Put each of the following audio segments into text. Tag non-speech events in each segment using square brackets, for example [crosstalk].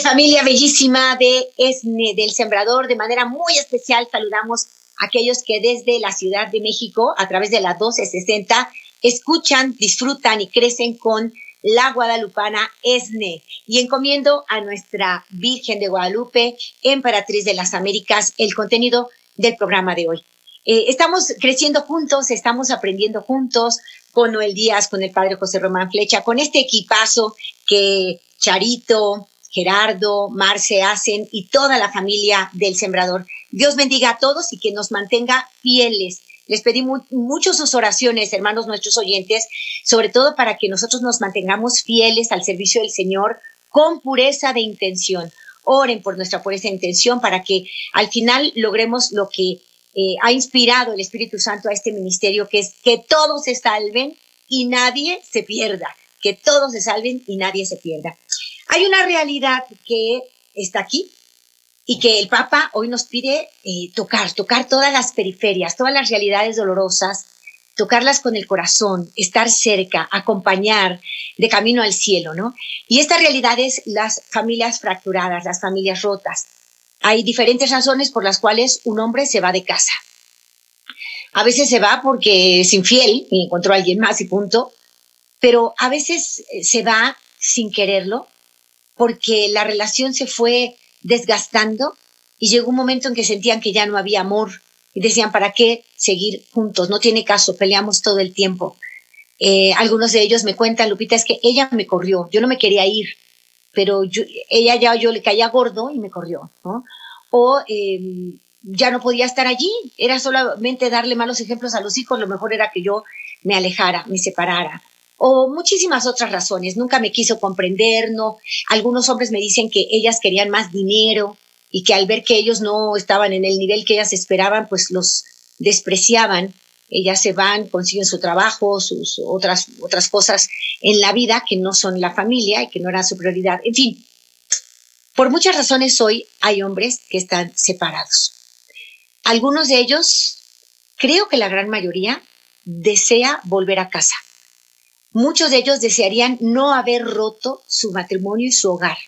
Familia bellísima de ESNE, del Sembrador. De manera muy especial saludamos a aquellos que desde la Ciudad de México, a través de la 1260, escuchan, disfrutan y crecen con la guadalupana ESNE. Y encomiendo a nuestra Virgen de Guadalupe, Emperatriz de las Américas, el contenido del programa de hoy. Eh, estamos creciendo juntos, estamos aprendiendo juntos con Noel Díaz, con el padre José Román Flecha, con este equipazo que Charito, Gerardo, Marce hacen y toda la familia del Sembrador. Dios bendiga a todos y que nos mantenga fieles. Les pedí mucho sus oraciones, hermanos nuestros oyentes, sobre todo para que nosotros nos mantengamos fieles al servicio del Señor con pureza de intención. Oren por nuestra pureza de intención para que al final logremos lo que eh, ha inspirado el Espíritu Santo a este ministerio, que es que todos se salven y nadie se pierda, que todos se salven y nadie se pierda. Hay una realidad que está aquí y que el Papa hoy nos pide eh, tocar, tocar todas las periferias, todas las realidades dolorosas, tocarlas con el corazón, estar cerca, acompañar de camino al cielo, ¿no? Y esta realidad es las familias fracturadas, las familias rotas. Hay diferentes razones por las cuales un hombre se va de casa. A veces se va porque es infiel y encontró a alguien más y punto, pero a veces eh, se va sin quererlo porque la relación se fue desgastando y llegó un momento en que sentían que ya no había amor y decían, ¿para qué seguir juntos? No tiene caso, peleamos todo el tiempo. Eh, algunos de ellos me cuentan, Lupita, es que ella me corrió, yo no me quería ir, pero yo, ella ya yo le caía gordo y me corrió, ¿no? O em, ya no podía estar allí, era solamente darle malos ejemplos a los hijos, lo mejor era que yo me alejara, me separara. O muchísimas otras razones, nunca me quiso comprender, no. Algunos hombres me dicen que ellas querían más dinero, y que al ver que ellos no estaban en el nivel que ellas esperaban, pues los despreciaban. Ellas se van, consiguen su trabajo, sus otras, otras cosas en la vida que no son la familia y que no eran su prioridad. En fin, por muchas razones hoy hay hombres que están separados. Algunos de ellos, creo que la gran mayoría, desea volver a casa. Muchos de ellos desearían no haber roto su matrimonio y su hogar.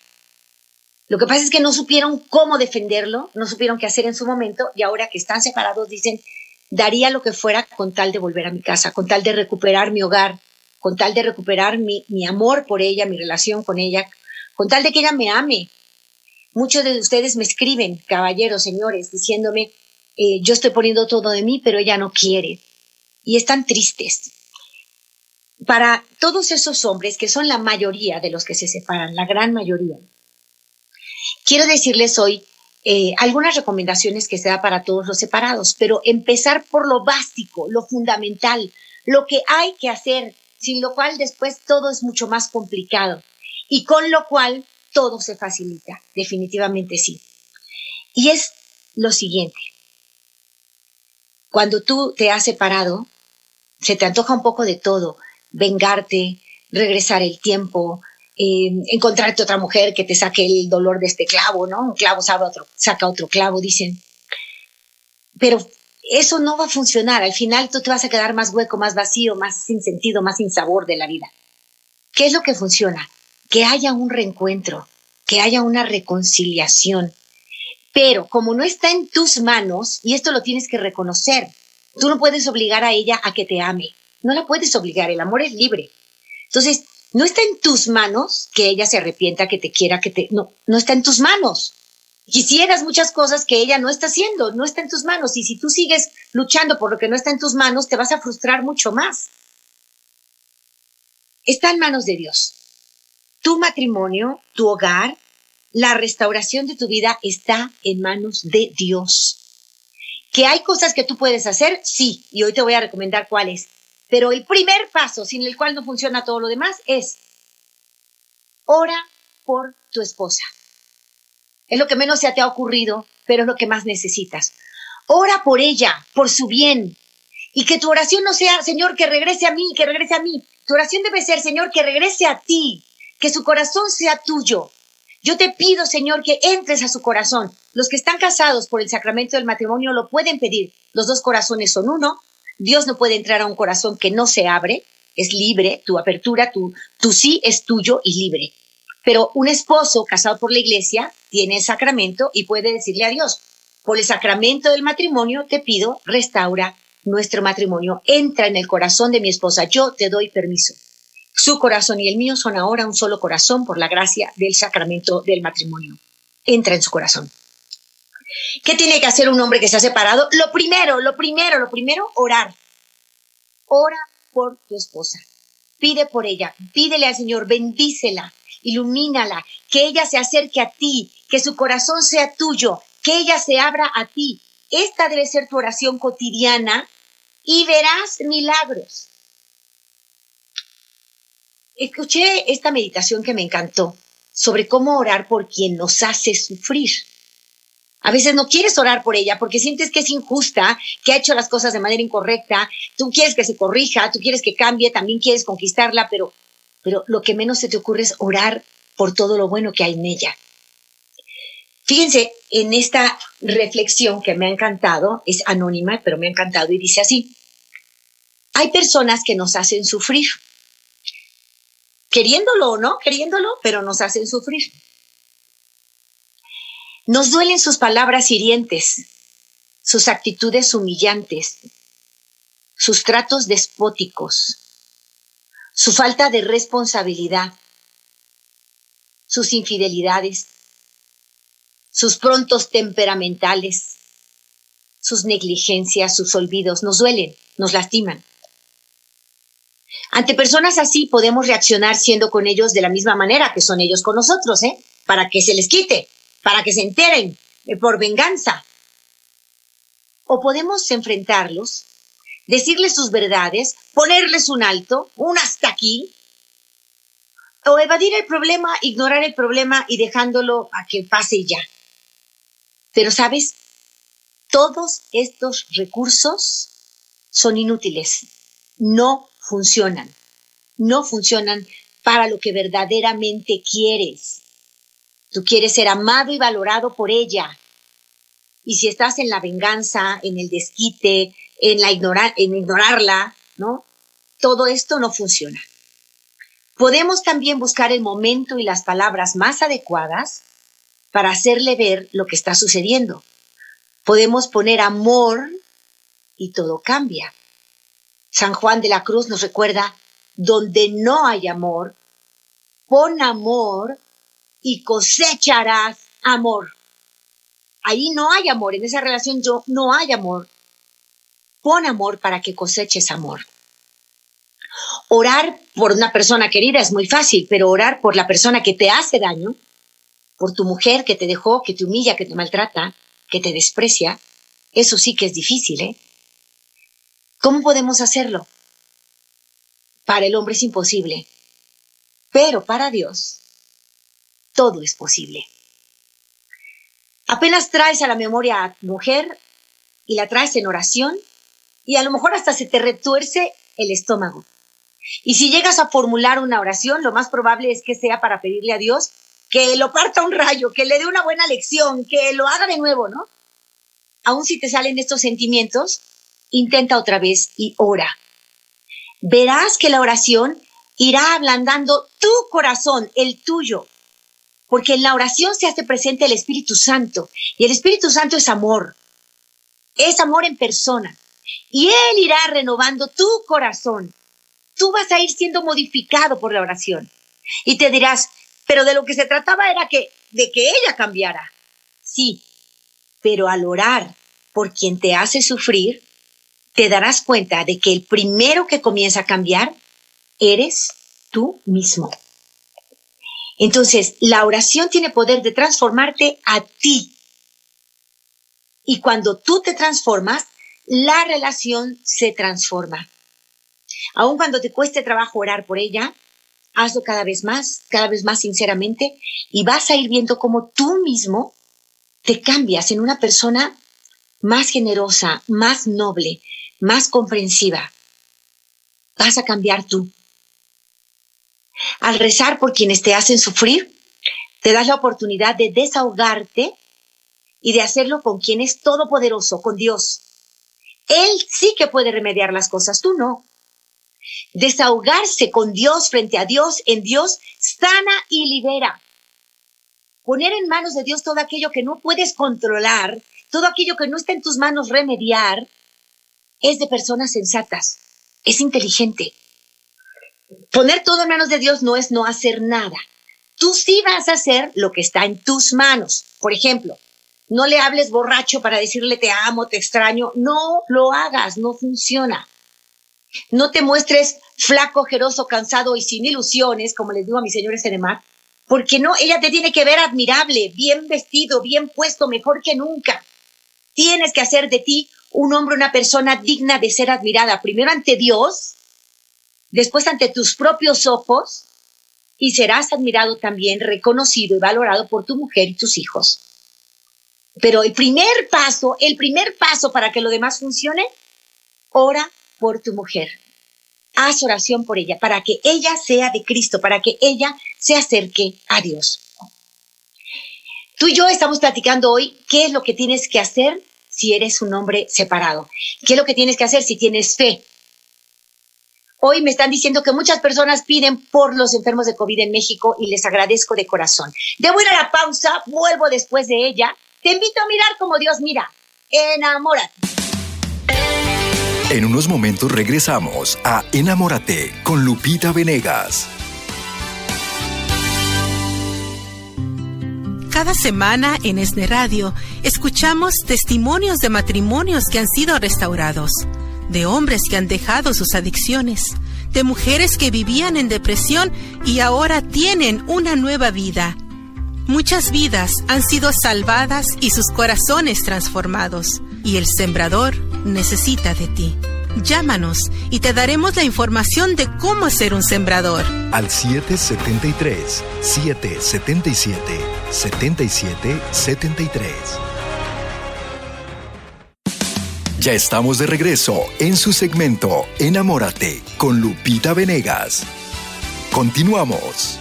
Lo que pasa es que no supieron cómo defenderlo, no supieron qué hacer en su momento y ahora que están separados dicen, daría lo que fuera con tal de volver a mi casa, con tal de recuperar mi hogar, con tal de recuperar mi, amor por ella, mi relación con ella, con tal de que ella me ame. Muchos de ustedes me escriben, caballeros, señores, diciéndome, eh, yo estoy poniendo todo de mí, pero ella no quiere. Y están tristes. Para todos esos hombres, que son la mayoría de los que se separan, la gran mayoría, Quiero decirles hoy eh, algunas recomendaciones que se da para todos los separados, pero empezar por lo básico, lo fundamental, lo que hay que hacer, sin lo cual después todo es mucho más complicado y con lo cual todo se facilita, definitivamente sí. Y es lo siguiente, cuando tú te has separado, se te antoja un poco de todo, vengarte, regresar el tiempo, eh, encontrarte otra mujer que te saque el dolor de este clavo, ¿no? Un clavo sabe otro, saca otro clavo, dicen. Pero eso no va a funcionar. Al final tú te vas a quedar más hueco, más vacío, más sin sentido, más sin sabor de la vida. ¿Qué es lo que funciona? Que haya un reencuentro, que haya una reconciliación. Pero como no está en tus manos, y esto lo tienes que reconocer, tú no puedes obligar a ella a que te ame. No la puedes obligar, el amor es libre. Entonces, no está en tus manos que ella se arrepienta, que te quiera, que te... No, no está en tus manos. Quisieras muchas cosas que ella no está haciendo, no está en tus manos. Y si tú sigues luchando por lo que no está en tus manos, te vas a frustrar mucho más. Está en manos de Dios. Tu matrimonio, tu hogar, la restauración de tu vida está en manos de Dios. ¿Que hay cosas que tú puedes hacer? Sí, y hoy te voy a recomendar cuáles. Pero el primer paso, sin el cual no funciona todo lo demás, es ora por tu esposa. Es lo que menos se te ha ocurrido, pero es lo que más necesitas. Ora por ella, por su bien. Y que tu oración no sea, Señor, que regrese a mí, que regrese a mí. Tu oración debe ser, Señor, que regrese a ti, que su corazón sea tuyo. Yo te pido, Señor, que entres a su corazón. Los que están casados por el sacramento del matrimonio lo pueden pedir. Los dos corazones son uno. Dios no puede entrar a un corazón que no se abre. Es libre, tu apertura, tu, tu sí es tuyo y libre. Pero un esposo casado por la iglesia tiene sacramento y puede decirle a Dios, por el sacramento del matrimonio te pido, restaura nuestro matrimonio, entra en el corazón de mi esposa, yo te doy permiso. Su corazón y el mío son ahora un solo corazón por la gracia del sacramento del matrimonio. Entra en su corazón. ¿Qué tiene que hacer un hombre que se ha separado? Lo primero, lo primero, lo primero, orar. Ora por tu esposa. Pide por ella, pídele al Señor, bendícela, ilumínala, que ella se acerque a ti, que su corazón sea tuyo, que ella se abra a ti. Esta debe ser tu oración cotidiana y verás milagros. Escuché esta meditación que me encantó sobre cómo orar por quien nos hace sufrir. A veces no quieres orar por ella porque sientes que es injusta, que ha hecho las cosas de manera incorrecta, tú quieres que se corrija, tú quieres que cambie, también quieres conquistarla, pero pero lo que menos se te ocurre es orar por todo lo bueno que hay en ella. Fíjense en esta reflexión que me ha encantado, es anónima, pero me ha encantado y dice así, hay personas que nos hacen sufrir, queriéndolo o no, queriéndolo, pero nos hacen sufrir. Nos duelen sus palabras hirientes, sus actitudes humillantes, sus tratos despóticos, su falta de responsabilidad, sus infidelidades, sus prontos temperamentales, sus negligencias, sus olvidos, nos duelen, nos lastiman. Ante personas así podemos reaccionar siendo con ellos de la misma manera que son ellos con nosotros, ¿eh? Para que se les quite, para que se enteren, por venganza. O podemos enfrentarlos decirles sus verdades, ponerles un alto, un hasta aquí, o evadir el problema, ignorar el problema y dejándolo a que pase ya. Pero sabes, todos estos recursos son inútiles, no funcionan, no funcionan para lo que verdaderamente quieres. Tú quieres ser amado y valorado por ella. Y si estás en la venganza, en el desquite, en, la ignorar, en ignorarla, ¿no? Todo esto no funciona. Podemos también buscar el momento y las palabras más adecuadas para hacerle ver lo que está sucediendo. Podemos poner amor y todo cambia. San Juan de la Cruz nos recuerda, donde no hay amor, pon amor y cosecharás amor. Ahí no hay amor, en esa relación yo no hay amor. Pon amor para que coseches amor. Orar por una persona querida es muy fácil, pero orar por la persona que te hace daño, por tu mujer que te dejó, que te humilla, que te maltrata, que te desprecia, eso sí que es difícil, ¿eh? ¿Cómo podemos hacerlo? Para el hombre es imposible, pero para Dios todo es posible. Apenas traes a la memoria a tu mujer y la traes en oración, y a lo mejor hasta se te retuerce el estómago. Y si llegas a formular una oración, lo más probable es que sea para pedirle a Dios que lo parta un rayo, que le dé una buena lección, que lo haga de nuevo, ¿no? Aún si te salen estos sentimientos, intenta otra vez y ora. Verás que la oración irá ablandando tu corazón, el tuyo, porque en la oración se hace presente el Espíritu Santo y el Espíritu Santo es amor, es amor en persona y Él irá renovando tu corazón. Tú vas a ir siendo modificado por la oración. Y te dirás, pero de lo que se trataba era que, de que ella cambiara. Sí, pero al orar por quien te hace sufrir, te darás cuenta de que el primero que comienza a cambiar eres tú mismo. Entonces, la oración tiene poder de transformarte a ti. Y cuando tú te transformas, la relación se transforma. Aun cuando te cueste trabajo orar por ella, hazlo cada vez más, cada vez más sinceramente, y vas a ir viendo cómo tú mismo te cambias en una persona más generosa, más noble, más comprensiva. Vas a cambiar tú. Al rezar por quienes te hacen sufrir, te das la oportunidad de desahogarte y de hacerlo con quien es todopoderoso, con Dios. Él sí que puede remediar las cosas, tú no. Desahogarse con Dios frente a Dios, en Dios, sana y libera. Poner en manos de Dios todo aquello que no puedes controlar, todo aquello que no está en tus manos remediar, es de personas sensatas, es inteligente. Poner todo en manos de Dios no es no hacer nada. Tú sí vas a hacer lo que está en tus manos. Por ejemplo, no le hables borracho para decirle te amo, te extraño. No lo hagas, no funciona. No te muestres flaco, jeroso, cansado y sin ilusiones, como les digo a mis señores en mar, porque no, ella te tiene que ver admirable, bien vestido, bien puesto, mejor que nunca. Tienes que hacer de ti un hombre, una persona digna de ser admirada, primero ante Dios, después ante tus propios ojos, y serás admirado también, reconocido y valorado por tu mujer y tus hijos. Pero el primer paso, el primer paso para que lo demás funcione, ora por tu mujer. Haz oración por ella, para que ella sea de Cristo, para que ella se acerque a Dios. Tú y yo estamos platicando hoy qué es lo que tienes que hacer si eres un hombre separado. ¿Qué es lo que tienes que hacer si tienes fe? Hoy me están diciendo que muchas personas piden por los enfermos de COVID en México y les agradezco de corazón. Debo ir a la pausa, vuelvo después de ella. Te invito a mirar como Dios mira. Enamórate. En unos momentos regresamos a Enamórate con Lupita Venegas. Cada semana en Esne Radio escuchamos testimonios de matrimonios que han sido restaurados, de hombres que han dejado sus adicciones, de mujeres que vivían en depresión y ahora tienen una nueva vida. Muchas vidas han sido salvadas y sus corazones transformados, y el sembrador necesita de ti. Llámanos y te daremos la información de cómo ser un sembrador. Al 773-777-7773. Ya estamos de regreso en su segmento Enamórate con Lupita Venegas. Continuamos.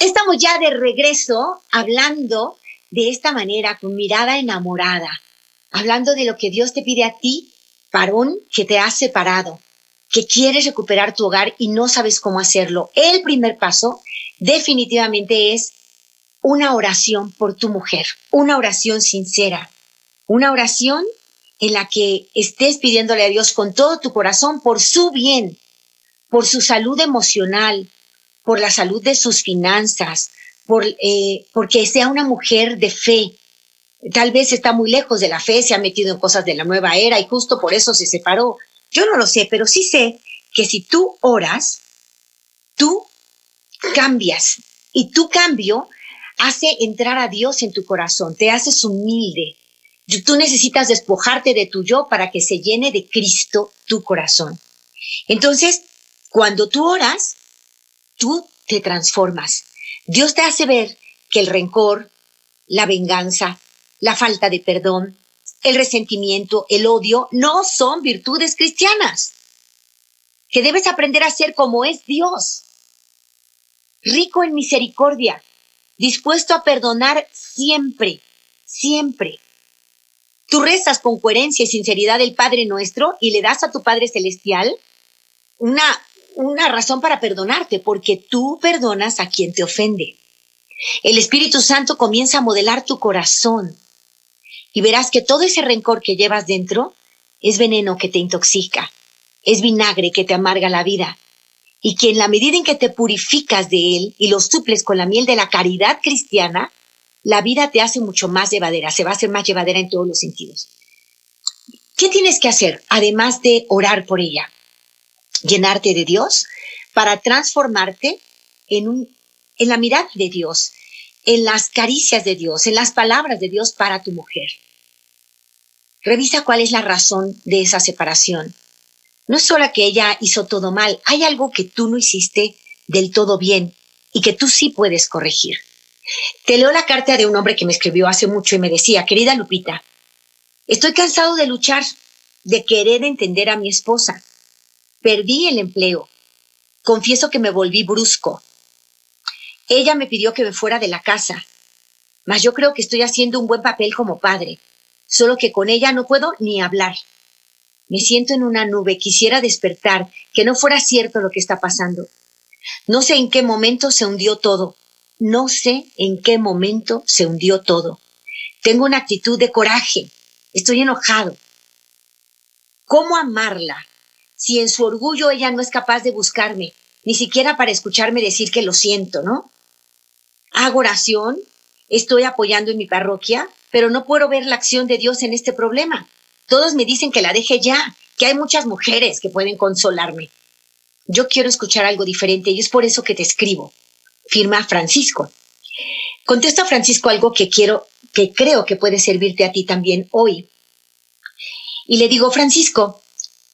Estamos ya de regreso hablando de esta manera, con mirada enamorada, hablando de lo que Dios te pide a ti varón que te has separado, que quieres recuperar tu hogar y no sabes cómo hacerlo, el primer paso definitivamente es una oración por tu mujer, una oración sincera, una oración en la que estés pidiéndole a Dios con todo tu corazón por su bien, por su salud emocional, por la salud de sus finanzas, por, eh, porque sea una mujer de fe, tal vez está muy lejos de la fe, se ha metido en cosas de la nueva era y justo por eso se separó. Yo no lo sé, pero sí sé que si tú oras, tú cambias y tu cambio hace entrar a Dios en tu corazón, te haces humilde. Tú necesitas despojarte de tu yo para que se llene de Cristo tu corazón. Entonces, cuando tú oras, tú te transformas. Dios te hace ver que el rencor, la venganza, la falta de perdón, el resentimiento, el odio, no son virtudes cristianas. Que debes aprender a ser como es Dios, rico en misericordia, dispuesto a perdonar siempre, siempre. Tú rezas con coherencia y sinceridad el Padre nuestro y le das a tu Padre Celestial una, una razón para perdonarte, porque tú perdonas a quien te ofende. El Espíritu Santo comienza a modelar tu corazón y verás que todo ese rencor que llevas dentro es veneno que te intoxica, es vinagre que te amarga la vida, y que en la medida en que te purificas de él y lo suples con la miel de la caridad cristiana, la vida te hace mucho más llevadera, se va a hacer más llevadera en todos los sentidos. ¿Qué tienes que hacer además de orar por ella? Llenarte de Dios para transformarte en, un, en la mirada de Dios, en las caricias de Dios, en las palabras de Dios para tu mujer. Revisa cuál es la razón de esa separación. no es solo que ella hizo todo mal, hay algo que tú no hiciste del todo bien y que tú sí puedes corregir. Te leo la carta de un hombre que me escribió hace mucho y me decía, querida Lupita, estoy cansado de luchar, de querer entender a mi esposa. Perdí el empleo. Confieso que me volví brusco. Ella me pidió que me fuera de la casa, mas yo creo que estoy haciendo un buen papel como padre, solo que con ella no puedo ni hablar. Me siento en una nube, quisiera despertar, que no fuera cierto lo que está pasando. No sé en qué momento se hundió todo. No sé en qué momento se hundió todo. Tengo una actitud de coraje. Estoy enojado. ¿Cómo amarla si en su orgullo ella no es capaz de buscarme, ni siquiera para escucharme decir que lo siento, ¿no? Hago oración, estoy apoyando en mi parroquia, pero no puedo ver la acción de Dios en este problema. Todos me dicen que la deje ya, que hay muchas mujeres que pueden consolarme. Yo quiero escuchar algo diferente y es por eso que te escribo. Firma Francisco. Contesto a Francisco algo que quiero, que creo que puede servirte a ti también hoy. Y le digo, Francisco,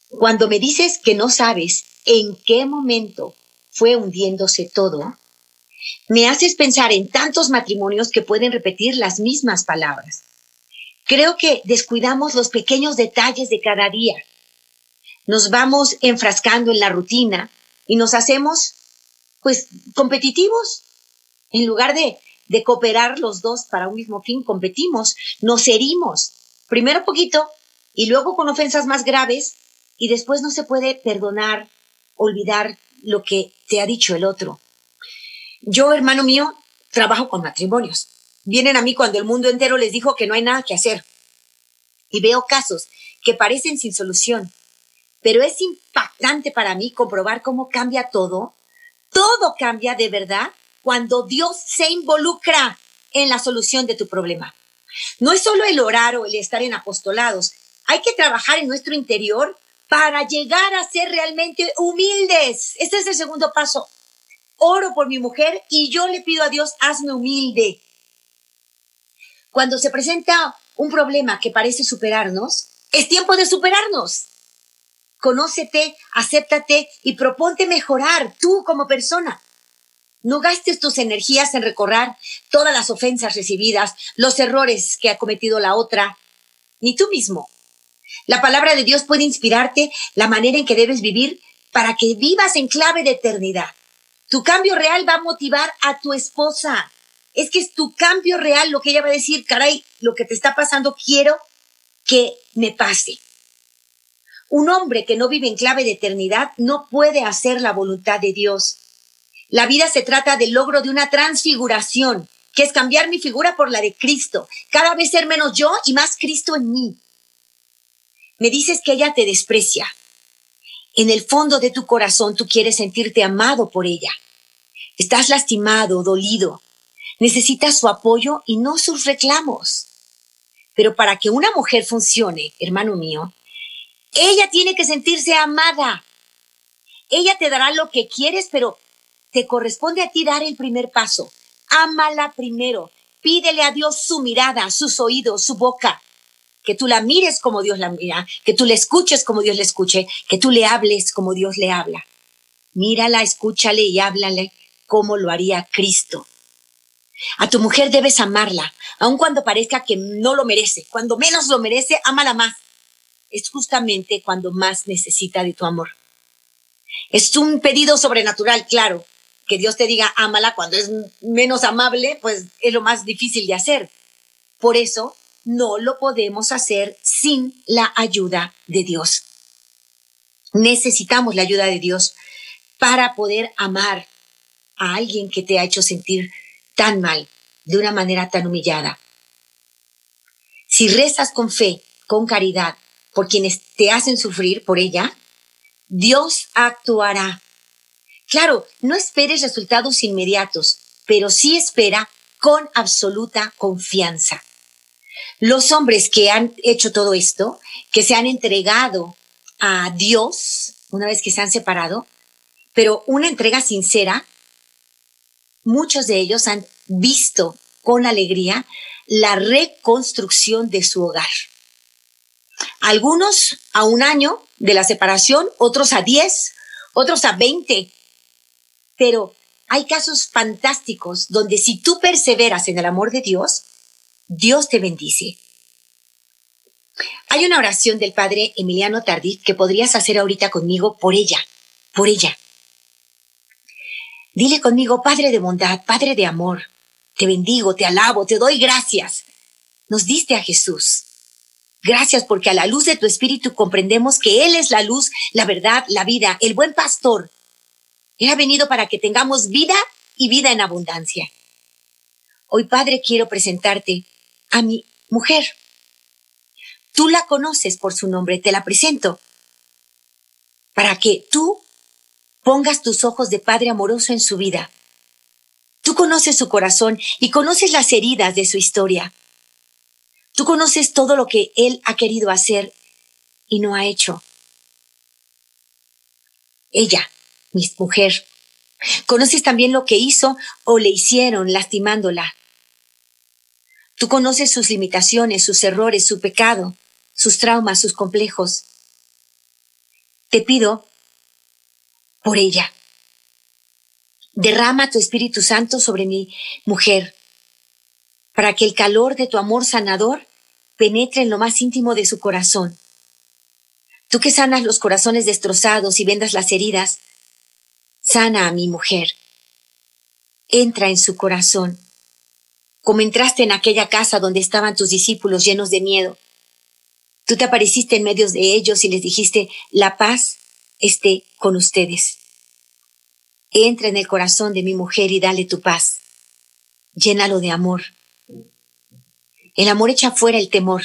cuando me dices que no sabes en qué momento fue hundiéndose todo, me haces pensar en tantos matrimonios que pueden repetir las mismas palabras. Creo que descuidamos los pequeños detalles de cada día. Nos vamos enfrascando en la rutina y nos hacemos, pues, competitivos. En lugar de, de cooperar los dos para un mismo fin, competimos, nos herimos. Primero poquito y luego con ofensas más graves y después no se puede perdonar, olvidar lo que te ha dicho el otro. Yo, hermano mío, trabajo con matrimonios Vienen a mí cuando el mundo entero les dijo que no hay nada que hacer. Y veo casos que parecen sin solución. Pero es impactante para mí comprobar cómo cambia todo. Todo cambia de verdad cuando Dios se involucra en la solución de tu problema. No es solo el orar o el estar en apostolados. Hay que trabajar en nuestro interior para llegar a ser realmente humildes. Este es el segundo paso. Oro por mi mujer y yo le pido a Dios, hazme humilde. Cuando se presenta un problema que parece superarnos, es tiempo de superarnos. Conócete, acéptate y proponte mejorar tú como persona. No gastes tus energías en recorrer todas las ofensas recibidas, los errores que ha cometido la otra, ni tú mismo. La palabra de Dios puede inspirarte la manera en que debes vivir para que vivas en clave de eternidad. Tu cambio real va a motivar a tu esposa, es que es tu cambio real lo que ella va a decir, caray, lo que te está pasando quiero que me pase. Un hombre que no vive en clave de eternidad no puede hacer la voluntad de Dios. La vida se trata del logro de una transfiguración, que es cambiar mi figura por la de Cristo, cada vez ser menos yo y más Cristo en mí. Me dices que ella te desprecia. En el fondo de tu corazón tú quieres sentirte amado por ella. Estás lastimado, dolido, necesita su apoyo y no sus reclamos. Pero para que una mujer funcione, hermano mío, ella tiene que sentirse amada. Ella te dará lo que quieres, pero te corresponde a ti dar el primer paso. Ámala primero. Pídele a Dios su mirada, sus oídos, su boca. Que tú la mires como Dios la mira, que tú le escuches como Dios le escuche, que tú le hables como Dios le habla. Mírala, escúchale y háblale como lo haría Cristo. A tu mujer debes amarla, aun cuando parezca que no lo merece. Cuando menos lo merece, ámala más. Es justamente cuando más necesita de tu amor. Es un pedido sobrenatural, claro. Que Dios te diga ámala cuando es menos amable, pues es lo más difícil de hacer. Por eso no lo podemos hacer sin la ayuda de Dios. Necesitamos la ayuda de Dios para poder amar a alguien que te ha hecho sentir tan mal, de una manera tan humillada. Si rezas con fe, con caridad, por quienes te hacen sufrir por ella, Dios actuará. Claro, no esperes resultados inmediatos, pero sí espera con absoluta confianza. Los hombres que han hecho todo esto, que se han entregado a Dios una vez que se han separado, pero una entrega sincera, muchos de ellos han visto con alegría la reconstrucción de su hogar. Algunos a un año de la separación, otros a 10, otros a 20. Pero hay casos fantásticos donde si tú perseveras en el amor de Dios, Dios te bendice. Hay una oración del padre Emiliano Tardif que podrías hacer ahorita conmigo por ella, por ella. Dile conmigo, Padre de bondad, Padre de amor, te bendigo, te alabo, te doy gracias. Nos diste a Jesús. Gracias porque a la luz de tu espíritu comprendemos que Él es la luz, la verdad, la vida, el buen pastor. Él ha venido para que tengamos vida y vida en abundancia. Hoy, Padre, quiero presentarte a mi mujer. Tú la conoces por su nombre, te la presento. Para que tú pongas tus ojos de Padre amoroso en su vida. Tú conoces su corazón y conoces las heridas de su historia. Tú conoces todo lo que Él ha querido hacer y no ha hecho. Ella, mi mujer, conoces también lo que hizo o le hicieron lastimándola. Tú conoces sus limitaciones, sus errores, su pecado, sus traumas, sus complejos. Te pido por ella. Derrama tu Espíritu Santo sobre mi mujer, para que el calor de tu amor sanador penetre en lo más íntimo de su corazón. Tú que sanas los corazones destrozados y vendas las heridas, sana a mi mujer. Entra en su corazón, como entraste en aquella casa donde estaban tus discípulos llenos de miedo. Tú te apareciste en medio de ellos y les dijiste, la paz esté con ustedes. Entra en el corazón de mi mujer y dale tu paz. Llénalo de amor. El amor echa fuera el temor.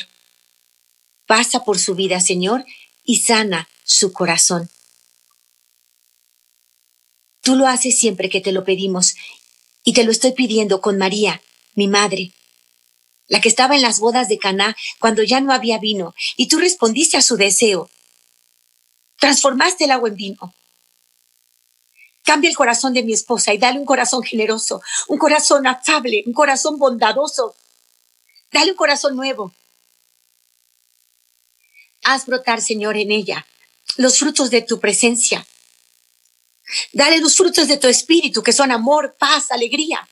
Pasa por su vida, Señor, y sana su corazón. Tú lo haces siempre que te lo pedimos, y te lo estoy pidiendo con María, mi madre, la que estaba en las bodas de Caná cuando ya no había vino, y tú respondiste a su deseo. Transformaste el agua en vino. Cambia el corazón de mi esposa y dale un corazón generoso, un corazón afable, un corazón bondadoso. Dale un corazón nuevo. Haz brotar, Señor, en ella los frutos de tu presencia. Dale los frutos de tu espíritu, que son amor, paz, alegría.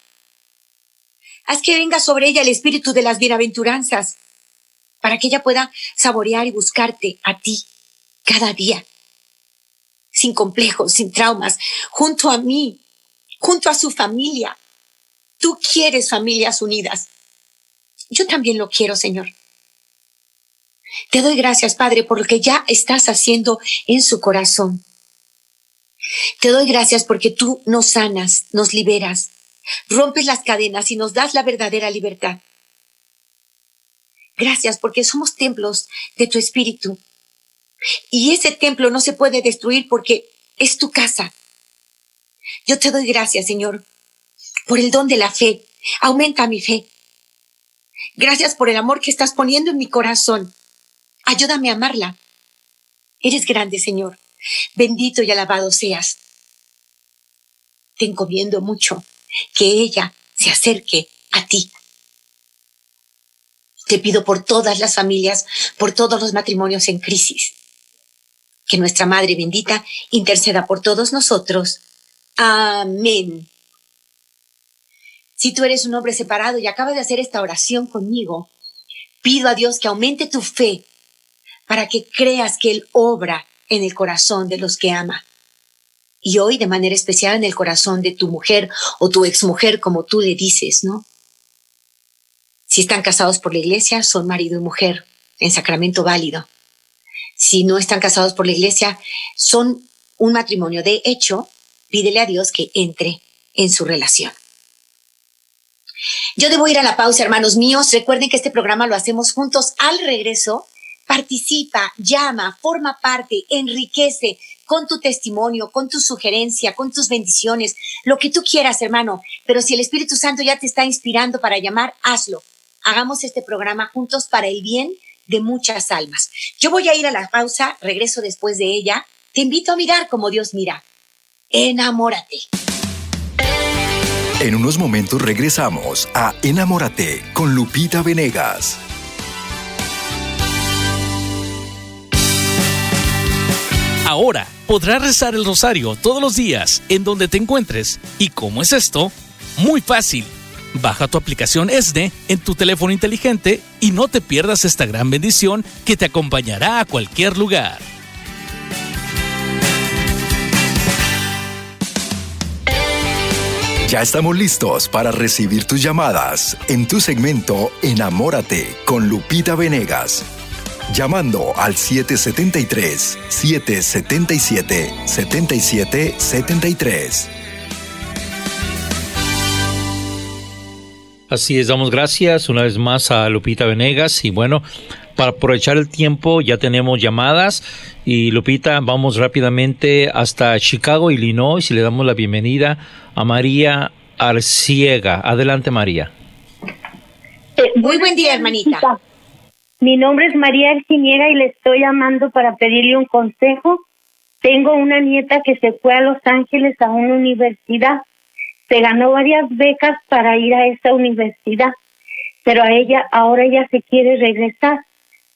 Haz que venga sobre ella el espíritu de las bienaventuranzas, para que ella pueda saborear y buscarte a ti cada día, sin complejos, sin traumas, junto a mí, junto a su familia. Tú quieres familias unidas. Yo también lo quiero, Señor. Te doy gracias, Padre, por lo que ya estás haciendo en su corazón. Te doy gracias porque tú nos sanas, nos liberas, rompes las cadenas y nos das la verdadera libertad. Gracias porque somos templos de tu espíritu. Y ese templo no se puede destruir porque es tu casa. Yo te doy gracias, Señor, por el don de la fe. Aumenta mi fe. Gracias por el amor que estás poniendo en mi corazón. Ayúdame a amarla. Eres grande, Señor. Bendito y alabado seas. Te encomiendo mucho que ella se acerque a ti. Te pido por todas las familias, por todos los matrimonios en crisis. Que nuestra Madre bendita interceda por todos nosotros. Amén. Si tú eres un hombre separado y acabas de hacer esta oración conmigo, pido a Dios que aumente tu fe para que creas que Él obra en el corazón de los que ama y hoy de manera especial en el corazón de tu mujer o tu exmujer, como tú le dices, ¿no? Si están casados por la iglesia, son marido y mujer en sacramento válido. Si no están casados por la iglesia, son un matrimonio de hecho, pídele a Dios que entre en su relación. Yo debo ir a la pausa, hermanos míos. Recuerden que este programa lo hacemos juntos al regreso. Participa, llama, forma parte, enriquece, con tu testimonio, con tu sugerencia, con tus bendiciones, lo que tú quieras, hermano. Pero si el Espíritu Santo ya te está inspirando para llamar, hazlo. Hagamos este programa juntos para el bien de muchas almas. Yo voy a ir a la pausa, regreso después de ella. Te invito a mirar como Dios mira. Enamórate. En unos momentos regresamos a Enamórate con Lupita Venegas. Ahora podrás rezar el rosario todos los días en donde te encuentres. ¿Y cómo es esto? Muy fácil. Baja tu aplicación ESNE en tu teléfono inteligente y no te pierdas esta gran bendición que te acompañará a cualquier lugar. Ya estamos listos para recibir tus llamadas. En tu segmento Enamórate con Lupita Venegas. Llamando al 773-777-7773. Así es, damos gracias una vez más a Lupita Venegas. Y bueno, para aprovechar el tiempo ya tenemos llamadas y Lupita, vamos rápidamente hasta Chicago, Illinois y le damos la bienvenida a María Arciega. Adelante María. Eh, muy buen día, hermanita. Mi nombre es María Arciniega y le estoy llamando para pedirle un consejo. Tengo una nieta que se fue a Los Ángeles a una universidad. Se ganó varias becas para ir a esa universidad, pero a ella ahora ella se quiere regresar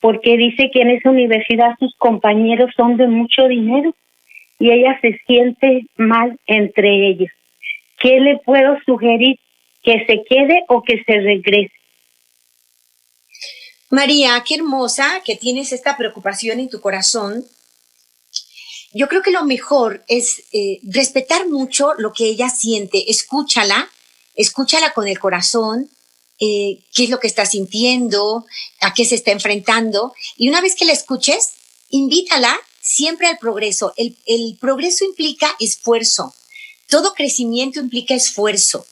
porque dice que en esa universidad sus compañeros son de mucho dinero y ella se siente mal entre ellos. ¿Qué le puedo sugerir? ¿Que se quede o que se regrese? María, qué hermosa que tienes esta preocupación en tu corazón. Yo creo que lo mejor es eh, respetar mucho lo que ella siente. Escúchala, escúchala con el corazón, eh, qué es lo que está sintiendo, a qué se está enfrentando. Y una vez que la escuches, invítala siempre al progreso. El, el progreso implica esfuerzo. Todo crecimiento implica esfuerzo.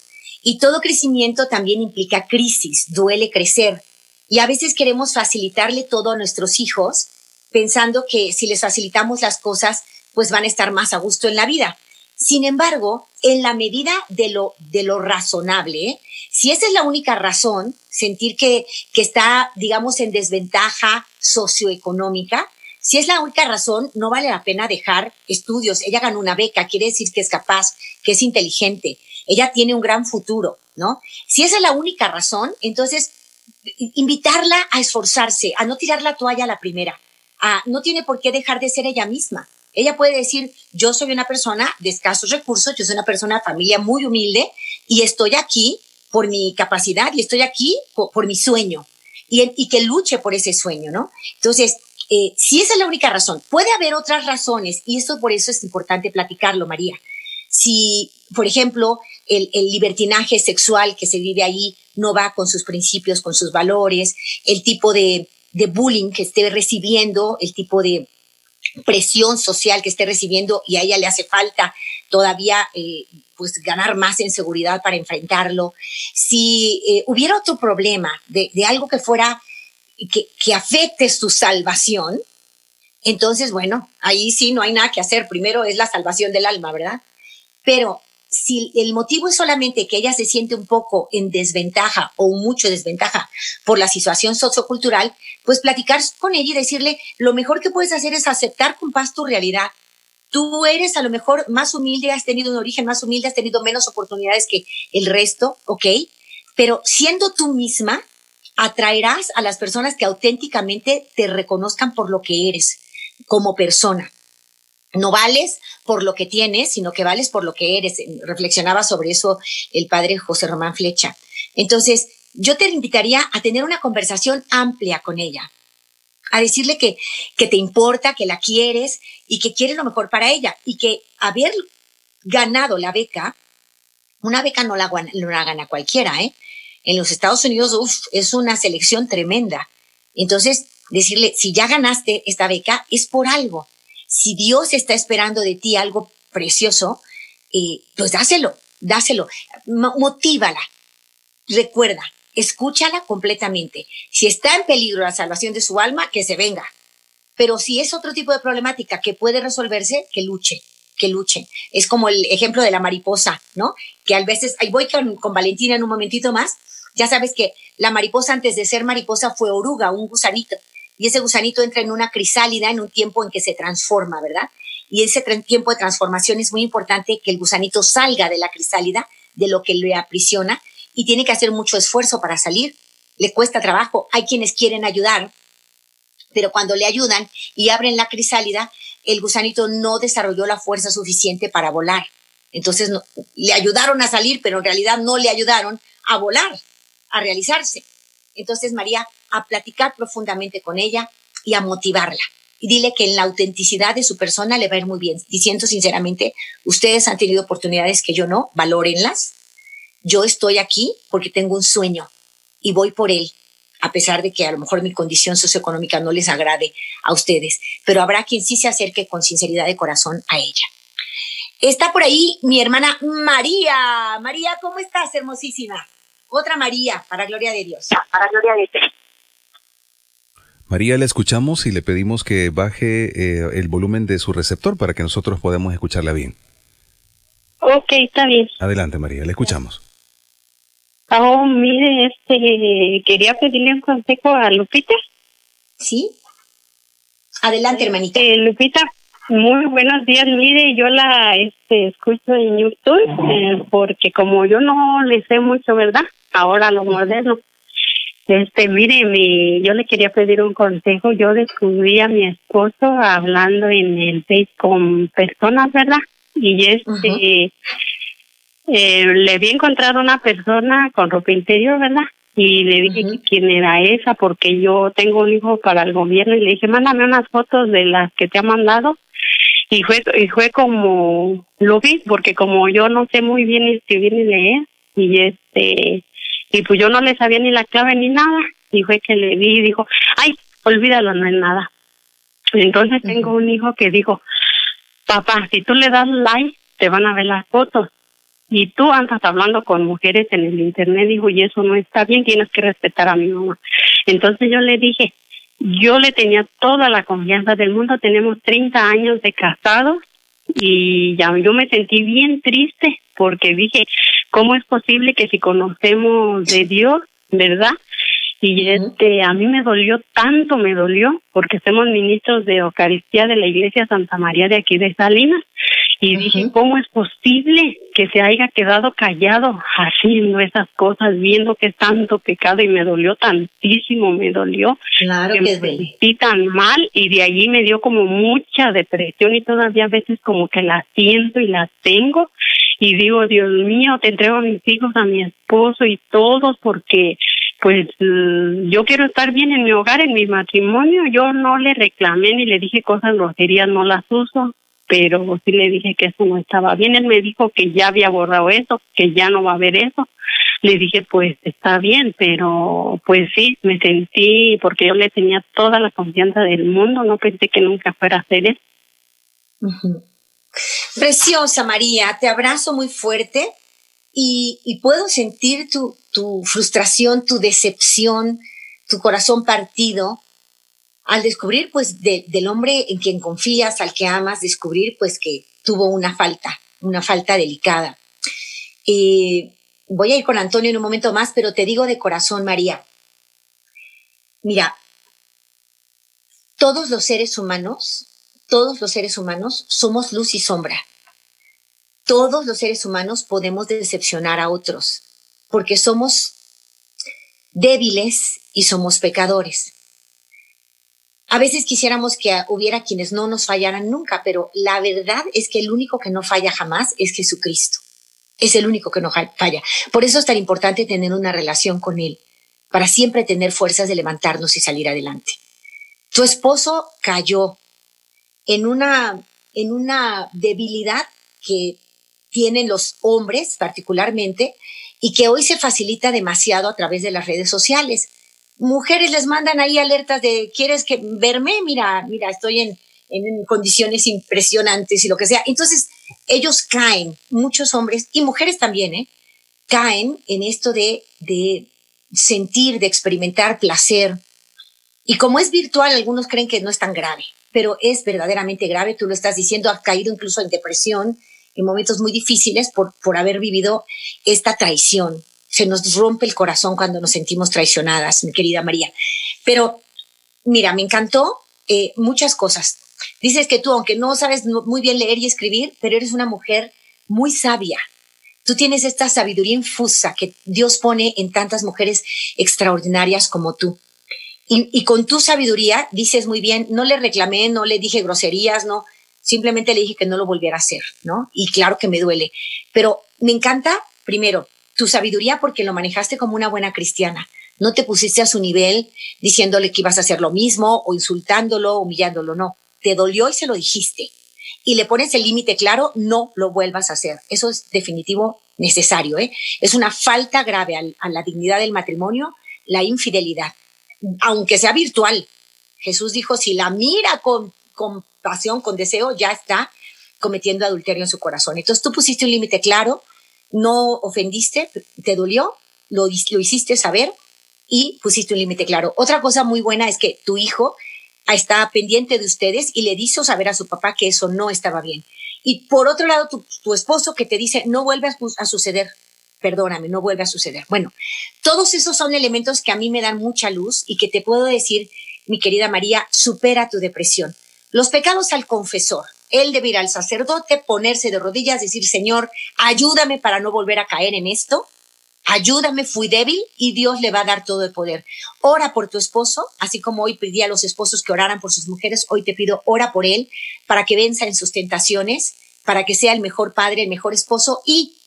Y todo crecimiento también implica crisis, duele crecer. Y a veces queremos facilitarle todo a nuestros hijos pensando que si les facilitamos las cosas, pues van a estar más a gusto en la vida. Sin embargo, en la medida de lo, de lo razonable, si esa es la única razón, sentir que, que está, digamos, en desventaja socioeconómica, si es la única razón, no vale la pena dejar estudios. Ella ganó una beca, quiere decir que es capaz, que es inteligente, ella tiene un gran futuro, ¿no? Si esa es la única razón, entonces invitarla a esforzarse, a no tirar la toalla a la primera. A, no tiene por qué dejar de ser ella misma. Ella puede decir, yo soy una persona de escasos recursos, yo soy una persona de familia muy humilde y estoy aquí por mi capacidad y estoy aquí por, mi sueño y, que luche por ese sueño, ¿no? Entonces, eh, si esa es la única razón, puede haber otras razones y eso por eso es importante platicarlo, María. Si, por ejemplo, el, el libertinaje sexual que se vive ahí no va con sus principios, con sus valores, el tipo de, bullying que esté recibiendo, el tipo de presión social que esté recibiendo y a ella le hace falta todavía eh, pues ganar más en seguridad para enfrentarlo. Si eh, hubiera otro problema de, algo que fuera, que, que afecte su salvación, entonces, bueno, ahí sí no hay nada que hacer. Primero es la salvación del alma, ¿verdad? Pero si el motivo es solamente que ella se siente un poco en desventaja o mucho desventaja por la situación sociocultural, pues platicar con ella y decirle, lo mejor que puedes hacer es aceptar con paz tu realidad. Tú eres a lo mejor más humilde, has tenido un origen más humilde, has tenido menos oportunidades que el resto, ¿ok? Pero siendo tú misma, atraerás a las personas que auténticamente te reconozcan por lo que eres como persona. No vales por lo que tienes, sino que vales por lo que eres. Reflexionaba sobre eso el padre José Román Flecha. Entonces, yo te invitaría a tener una conversación amplia con ella, a decirle que, que te importa, que la quieres y que quieres lo mejor para ella y que haber ganado la beca, una beca no la, gana cualquiera, ¿eh? En los Estados Unidos, uf, es una selección tremenda. Entonces, decirle, si ya ganaste esta beca, es por algo si Dios está esperando de ti algo precioso, eh, pues dáselo, dáselo, motívala. Recuerda, escúchala completamente. Si está en peligro la salvación de su alma, que se venga. Pero si es otro tipo de problemática que puede resolverse, que luche, que luche. Es como el ejemplo de la mariposa, ¿no? Que a veces, ahí voy con, con Valentina en un momentito más. Ya sabes que la mariposa antes de ser mariposa fue oruga, un gusanito y ese gusanito entra en una crisálida en un tiempo en que se transforma, ¿verdad? Y ese tiempo de transformación es muy importante que el gusanito salga de la crisálida, de lo que le aprisiona, y tiene que hacer mucho esfuerzo para salir. Le cuesta trabajo. Hay quienes quieren ayudar, pero cuando le ayudan y abren la crisálida, el gusanito no desarrolló la fuerza suficiente para volar. Entonces le ayudaron a salir, pero en realidad no le ayudaron a volar, a realizarse. Entonces María, a platicar profundamente con ella y a motivarla. Y dile que en la autenticidad de su persona le va a ir muy bien. Diciendo sinceramente, ustedes han tenido oportunidades que yo no, valórenlas. Yo estoy aquí porque tengo un sueño y voy por él a pesar de que a lo mejor mi condición socioeconómica no les agrade a ustedes, pero habrá quien sí se acerque con sinceridad de corazón a ella. Está por ahí mi hermana María. María, ¿cómo estás, hermosísima? Otra María, para gloria de Dios. Para gloria de Dios. María, le escuchamos y le pedimos que baje eh, el volumen de su receptor para que nosotros podamos escucharla bien. Ok, está bien. Adelante, María, le escuchamos. Oh, mire, este, quería pedirle un consejo a Lupita. Sí. Adelante, hermanita. Eh, Lupita, muy buenos días. Mire, yo la este, escucho en YouTube eh, porque como yo no le sé mucho, ¿verdad? Ahora lo moderno. Este, mire, mi, yo le quería pedir un consejo. Yo descubrí a mi esposo hablando en el Face con personas, ¿verdad? Y este, eh, le vi encontrar una persona con ropa interior, ¿verdad? Y le dije quién era esa, porque yo tengo un hijo para el gobierno y le dije, mándame unas fotos de las que te ha mandado. Y fue, y fue como, lo vi, porque como yo no sé muy bien escribir ni leer, y este, y pues yo no le sabía ni la clave ni nada, y fue que le vi y dijo, ay, olvídalo, no es nada. Entonces tengo un hijo que dijo, papá, si tú le das like, te van a ver las fotos y tú andas hablando con mujeres en el internet, dijo, y eso no está bien, tienes que respetar a mi mamá. Entonces yo le dije, yo le tenía toda la confianza del mundo, tenemos 30 años de casados y ya yo me sentí bien triste porque dije, ¿cómo es posible que si conocemos de Dios, verdad? Y este, a mí me dolió tanto, me dolió, porque somos ministros de Eucaristía de la Iglesia Santa María de aquí de Salinas. Y dije, ¿cómo es posible que se haya quedado callado haciendo esas cosas, viendo que es tanto pecado? Y me dolió tantísimo, me dolió. Claro que, me sentí tan mal y de allí me dio como mucha depresión y todavía a veces como que la siento y la tengo. Y digo, Dios mío, te entrego a mis hijos, a mi esposo y todos porque pues mm, yo quiero estar bien en mi hogar, en mi matrimonio. Yo no le reclamé ni le dije cosas groserías, no las uso pero sí le dije que eso no estaba bien. Él me dijo que ya había borrado eso, que ya no va a haber eso. Le dije, pues está bien, pero pues sí, me sentí, porque yo le tenía toda la confianza del mundo, no pensé que nunca fuera a hacer eso. Preciosa María, te abrazo muy fuerte y, y puedo sentir tu, tu frustración, tu decepción, tu corazón partido al descubrir pues del hombre en quien confías, al que amas, descubrir pues que tuvo una falta, una falta delicada. voy a ir con Antonio en un momento más, pero te digo de corazón, María, mira, todos los seres humanos, todos los seres humanos somos luz y sombra. Todos los seres humanos podemos decepcionar a otros porque somos débiles y somos pecadores. A veces quisiéramos que hubiera quienes no nos fallaran nunca, pero la verdad es que el único que no falla jamás es Jesucristo. Es el único que no falla. Por eso es tan importante tener una relación con Él, para siempre tener fuerzas de levantarnos y salir adelante. Tu esposo cayó en una, en una debilidad que tienen los hombres particularmente y que hoy se facilita demasiado a través de las redes sociales mujeres les mandan ahí alertas de, ¿quieres que verme? Mira, mira, estoy en, en condiciones impresionantes y lo que sea. Entonces, ellos caen, muchos hombres y mujeres también, ¿eh? caen en esto de, de sentir, de experimentar placer. Y como es virtual, algunos creen que no es tan grave, pero es verdaderamente grave. Tú lo estás diciendo, ha caído incluso en depresión en momentos muy difíciles por, por haber vivido esta traición se nos rompe el corazón cuando nos sentimos traicionadas, mi querida María. Pero mira, me encantó eh, muchas cosas. Dices que tú, aunque no sabes muy bien leer y escribir, pero eres una mujer muy sabia. Tú tienes esta sabiduría infusa que Dios pone en tantas mujeres extraordinarias como tú. Y, y, con tu sabiduría dices muy bien, no le reclamé, no le dije groserías, no, simplemente le dije que no lo volviera a hacer, ¿no? Y claro que me duele, pero me encanta, primero, tu sabiduría porque lo manejaste como una buena cristiana. No te pusiste a su nivel diciéndole que ibas a hacer lo mismo o insultándolo, humillándolo, no. Te dolió y se lo dijiste. Y le pones el límite claro, no lo vuelvas a hacer. Eso es definitivo necesario. ¿eh? Es una falta grave a la dignidad del matrimonio, la infidelidad, aunque sea virtual. Jesús dijo, si la mira con, con pasión, con deseo, ya está cometiendo adulterio en su corazón. Entonces tú pusiste un límite claro, no ofendiste, te dolió, lo, lo hiciste saber y pusiste un límite claro. Otra cosa muy buena es que tu hijo está pendiente de ustedes y le hizo saber a su papá que eso no estaba bien. Y por otro lado, tu, esposo que te dice, no vuelve a, suceder, perdóname, no vuelve a suceder. Bueno, todos esos son elementos que a mí me dan mucha luz y que te puedo decir, mi querida María, supera tu depresión. Los pecados al confesor. Él debe ir al sacerdote, ponerse de rodillas, decir, Señor, ayúdame para no volver a caer en esto ayúdame, fui débil y Dios le va a dar todo el poder. Ora por tu esposo, así como hoy pedí a los esposos que oraran por sus mujeres, hoy te pido, ora por él para que venza en sus tentaciones, para que sea el mejor padre, el mejor esposo y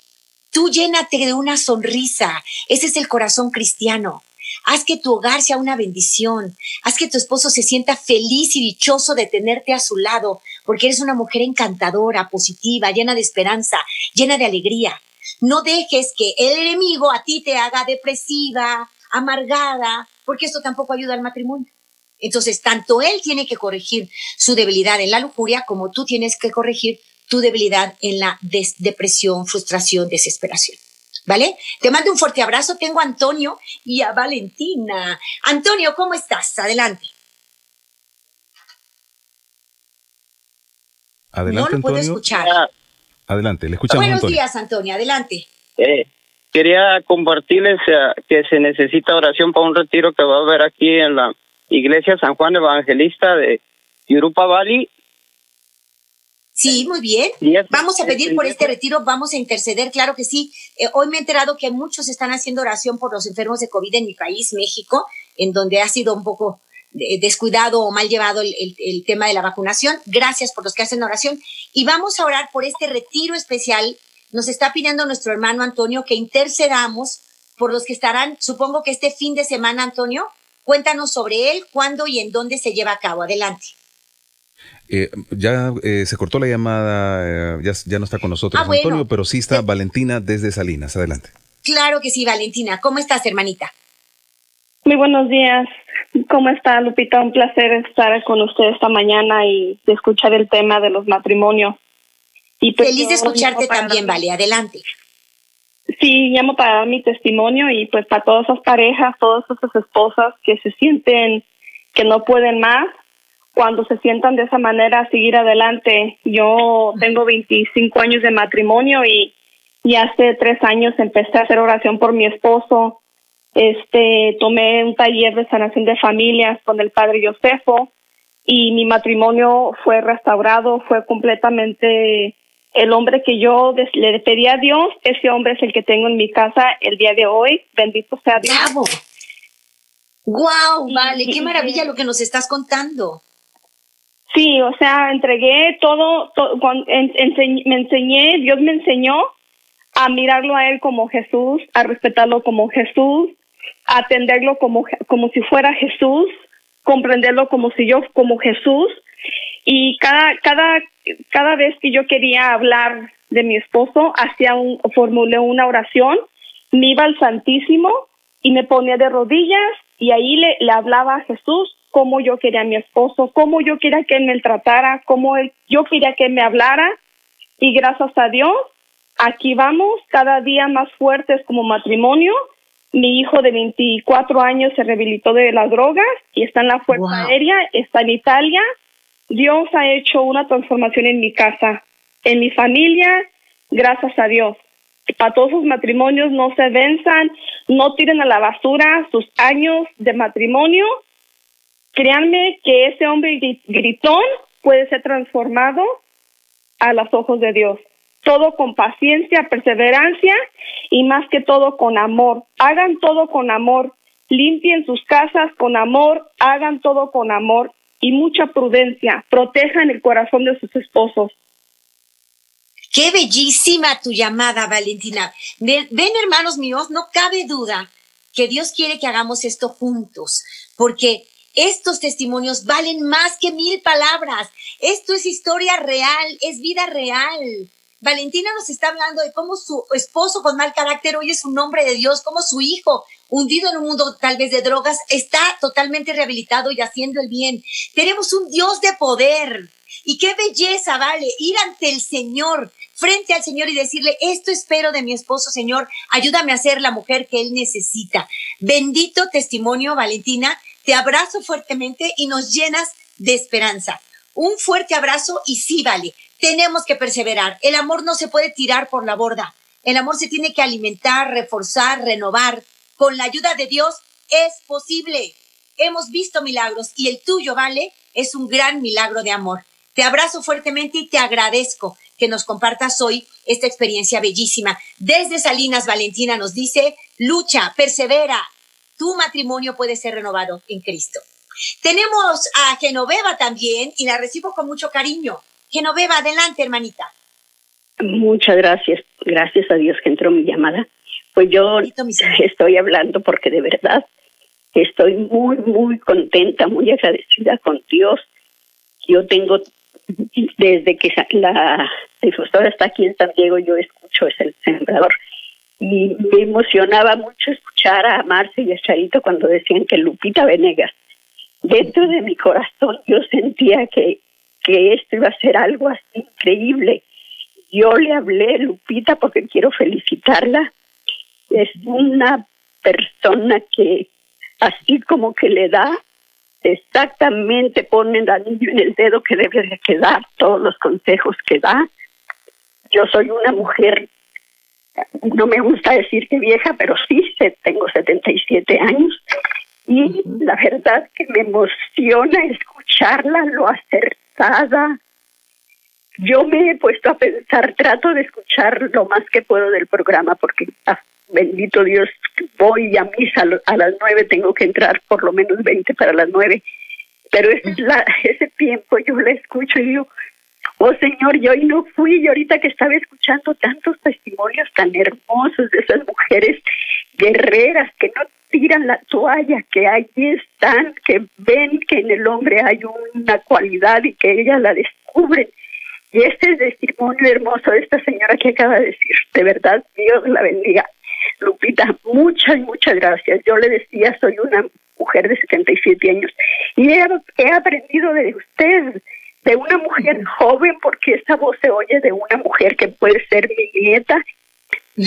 tú llénate de una sonrisa. Ese es el corazón cristiano. Haz que tu hogar sea una bendición. Haz que tu esposo se sienta feliz y dichoso de tenerte a su lado, porque eres una mujer encantadora, positiva, llena de esperanza, llena de alegría. No dejes que el enemigo a ti te haga depresiva, amargada, porque esto tampoco ayuda al matrimonio. Entonces, tanto él tiene que corregir su debilidad en la lujuria como tú tienes que corregir tu debilidad en la depresión, frustración, desesperación. ¿Vale? Te mando un fuerte abrazo. Tengo a Antonio y a Valentina. Antonio, ¿cómo estás? Adelante. Adelante, no lo puedo escuchar. Adelante, le escuchamos. Buenos días, Antonia, adelante. Eh, quería compartirles eh, que se necesita oración para un retiro que va a haber aquí en la iglesia San Juan Evangelista de Yurupa Valley. Sí, muy bien. Vamos a pedir por este retiro, vamos a interceder, claro que sí. Eh, hoy me he enterado que muchos están haciendo oración por los enfermos de COVID en mi país, México, en donde ha sido un poco descuidado o mal llevado el, el, tema de la vacunación. Gracias por los que hacen oración. Y vamos a orar por este retiro especial. Nos está pidiendo nuestro hermano Antonio que intercedamos por los que estarán, supongo que este fin de semana, Antonio. Cuéntanos sobre él, cuándo y en dónde se lleva a cabo. Adelante. Eh, ya eh, se cortó la llamada, eh, ya, ya, no está con nosotros ah, Antonio, pero sí está Valentina desde Salinas. Adelante. Claro que sí, Valentina. ¿Cómo estás, hermanita? Muy buenos días. ¿Cómo está, Lupita? Un placer estar con usted esta mañana y de escuchar el tema de los matrimonios. Y pues Feliz de escucharte también, Vale. Adelante. Sí, llamo para dar mi testimonio y pues para todas esas parejas, todas esas esposas que se sienten que no pueden más, cuando se sientan de esa manera, seguir adelante. Yo tengo 25 años de matrimonio y, y hace tres años empecé a hacer oración por mi esposo este, tomé un taller de sanación de familias con el padre Josefo y mi matrimonio fue restaurado, fue completamente el hombre que yo le pedí a Dios, ese hombre es el que tengo en mi casa el día de hoy, bendito sea Dios. ¡Bravo! ¡Wow! Vale, qué maravilla lo que nos estás contando. Sí, o sea, entregué todo, me enseñé, Dios me enseñó a mirarlo a Él como Jesús, a respetarlo como Jesús, atenderlo como, como si fuera Jesús, comprenderlo como si yo, como Jesús. Y cada, cada, cada vez que yo quería hablar de mi esposo, hacía un, formulé una oración, me iba al Santísimo y me ponía de rodillas y ahí le, le hablaba a Jesús cómo yo quería a mi esposo, cómo yo quería que él me tratara, cómo yo quería que me hablara. Y gracias a Dios, aquí vamos cada día más fuertes como matrimonio mi hijo de 24 años se rehabilitó de las drogas y está en la Fuerza Aérea, está en Italia. Dios ha hecho una transformación en mi casa, en mi familia, gracias a Dios. Para todos sus matrimonios no se venzan, no tiren a la basura sus años de matrimonio. Créanme que ese hombre gritón puede ser transformado a los ojos de Dios todo con paciencia, perseverancia y más que todo con amor. Hagan todo con amor, limpien sus casas con amor, hagan todo con amor y mucha prudencia. Protejan el corazón de sus esposos. Qué bellísima tu llamada, Valentina. Ven, hermanos míos, no cabe duda que Dios quiere que hagamos esto juntos, porque estos testimonios valen más que mil palabras. Esto es historia real, es vida real. Valentina nos está hablando de cómo su esposo con mal carácter hoy es un hombre de Dios, cómo su hijo, hundido en un mundo tal vez de drogas, está totalmente rehabilitado y haciendo el bien. Tenemos un Dios de poder. Y qué belleza, vale, ir ante el Señor, frente al Señor y decirle, esto espero de mi esposo, Señor, ayúdame a ser la mujer que él necesita. Bendito testimonio, Valentina, te abrazo fuertemente y nos llenas de esperanza. Un fuerte abrazo y sí, vale, tenemos que perseverar. El amor no se puede tirar por la borda. El amor se tiene que alimentar, reforzar, renovar. Con la ayuda de Dios es posible. Hemos visto milagros y el tuyo, ¿vale? Es un gran milagro de amor. Te abrazo fuertemente y te agradezco que nos compartas hoy esta experiencia bellísima. Desde Salinas, Valentina nos dice, lucha, persevera. Tu matrimonio puede ser renovado en Cristo. Tenemos a Genoveva también y la recibo con mucho cariño. Genoveva, adelante, hermanita. Muchas gracias. Gracias a Dios que entró mi llamada. Pues yo estoy hablando porque de verdad estoy muy, muy contenta, muy agradecida con Dios. Yo tengo, desde que la difusora está aquí en San Diego, yo escucho es el sembrador. Y me emocionaba mucho escuchar a Marce y a Charito cuando decían que Lupita Venegas. Dentro de mi corazón yo sentía que que esto iba a ser algo así increíble. Yo le hablé, Lupita, porque quiero felicitarla. Es una persona que así como que le da exactamente, pone el anillo en el dedo que debe de quedar, todos los consejos que da. Yo soy una mujer, no me gusta decir que vieja, pero sí, tengo 77 años y la verdad que me emociona escucharla, lo acerca yo me he puesto a pensar, trato de escuchar lo más que puedo del programa porque, ah, bendito Dios, voy a misa a las nueve, tengo que entrar por lo menos veinte para las nueve, pero es la, ese tiempo yo la escucho y digo, oh Señor, yo hoy no fui y ahorita que estaba escuchando tantos testimonios tan hermosos de esas mujeres guerreras que no tiran la toalla, que allí están, que ven que en el hombre hay una cualidad y que ella la descubren. Y este es el testimonio hermoso de esta señora que acaba de decir. De verdad, Dios la bendiga. Lupita, muchas, muchas gracias. Yo le decía, soy una mujer de 77 años y he, he aprendido de usted, de una mujer joven, porque esa voz se oye de una mujer que puede ser mi nieta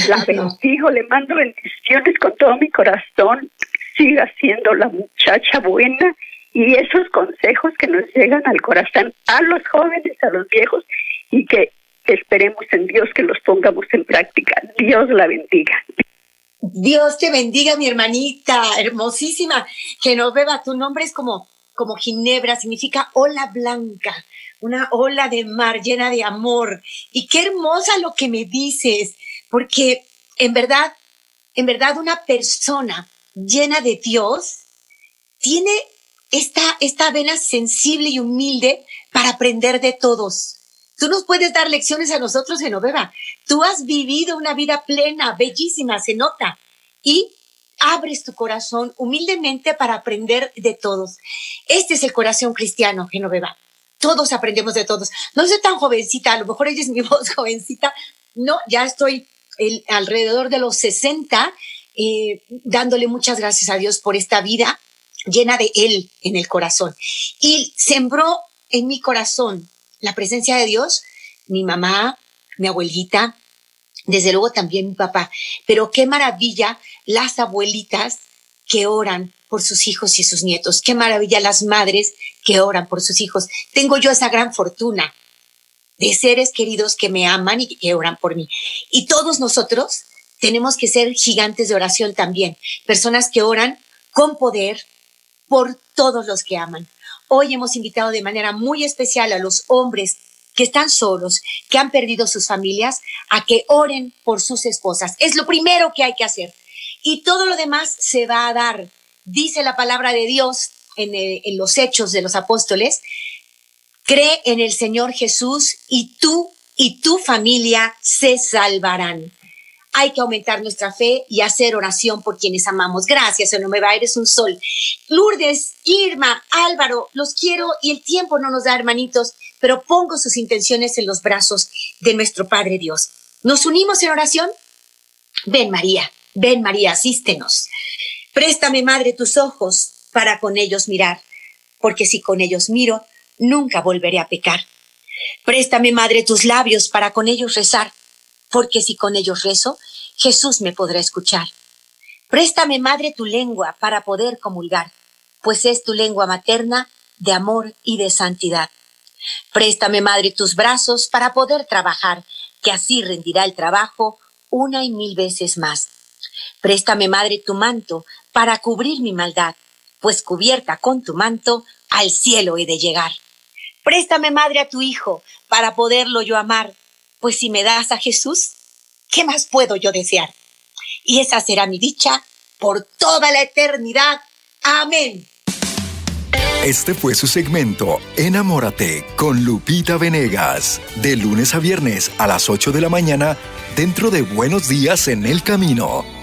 la bendigo, le mando bendiciones con todo mi corazón. Siga siendo la muchacha buena y esos consejos que nos llegan al corazón a los jóvenes, a los viejos y que esperemos en Dios que los pongamos en práctica. Dios la bendiga. Dios te bendiga, mi hermanita, hermosísima. Genoveva, tu nombre es como, como Ginebra, significa ola blanca, una ola de mar llena de amor. Y qué hermosa lo que me dices porque en verdad, en verdad una persona llena de Dios tiene esta, esta vena sensible y humilde para aprender de todos. Tú nos puedes dar lecciones a nosotros, Genoveva. Tú has vivido una vida plena, bellísima, se nota. Y abres tu corazón humildemente para aprender de todos. Este es el corazón cristiano, Genoveva. Todos aprendemos de todos. No soy tan jovencita, a lo mejor ella es mi [laughs] voz jovencita. No, ya estoy alrededor de los 60, eh, dándole muchas gracias a Dios por esta vida llena de Él en el corazón. Y sembró en mi corazón la presencia de Dios, mi mamá, mi abuelita, desde luego también mi papá. Pero qué maravilla las abuelitas que oran por sus hijos y sus nietos. Qué maravilla las madres que oran por sus hijos. Tengo yo esa gran fortuna de seres queridos que me aman y que oran por mí. Y todos nosotros tenemos que ser gigantes de oración también, personas que oran con poder por todos los que aman. Hoy hemos invitado de manera muy especial a los hombres que están solos, que han perdido sus familias, a que oren por sus esposas. Es lo primero que hay que hacer. Y todo lo demás se va a dar. Dice la palabra de Dios, en, en los hechos de los apóstoles, cree en el Señor Jesús y tú y tu familia se salvarán. Hay que aumentar nuestra fe y hacer oración por quienes amamos. Gracias, no me va, eres un sol. Lourdes, Irma, Álvaro, los quiero y el tiempo no nos da, hermanitos, pero pongo sus intenciones en los brazos de nuestro Padre Dios. ¿Nos unimos en oración? Ven, María, ven, María, asístenos. Préstame, Madre, tus ojos para con ellos mirar, porque si con ellos miro, nunca volveré a pecar. Préstame, Madre, tus labios para con ellos rezar, porque si con ellos rezo, Jesús me podrá escuchar. Préstame, Madre, tu lengua para poder comulgar, pues es tu lengua materna de amor y de santidad. Préstame, Madre, tus brazos para poder trabajar, que así rendirá el trabajo una y mil veces más. Préstame, Madre, tu manto para cubrir mi maldad, pues cubierta con tu manto al cielo he de llegar. Préstame, Madre, a tu Hijo para poderlo yo amar, pues si me das a Jesús, ¿qué más puedo yo desear? Y esa será mi dicha por toda la eternidad. Amén. Este fue su segmento Enamórate con Lupita Venegas, de lunes a viernes a las 8 de la mañana, dentro de Buenos Días en el Camino.